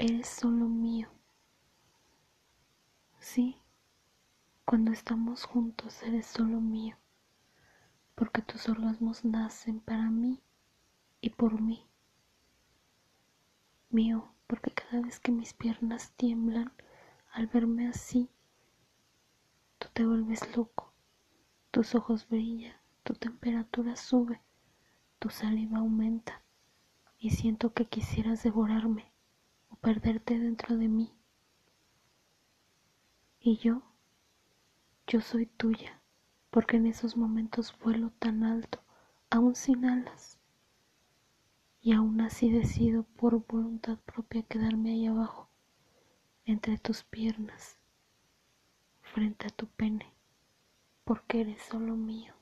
eres solo mío. Sí, cuando estamos juntos eres solo mío, porque tus orgasmos nacen para mí y por mí. Mío, porque cada vez que mis piernas tiemblan al verme así, tú te vuelves loco, tus ojos brillan, tu temperatura sube, tu saliva aumenta y siento que quisieras devorarme perderte dentro de mí. Y yo, yo soy tuya, porque en esos momentos vuelo tan alto, aún sin alas. Y aún así decido por voluntad propia quedarme ahí abajo, entre tus piernas, frente a tu pene, porque eres solo mío.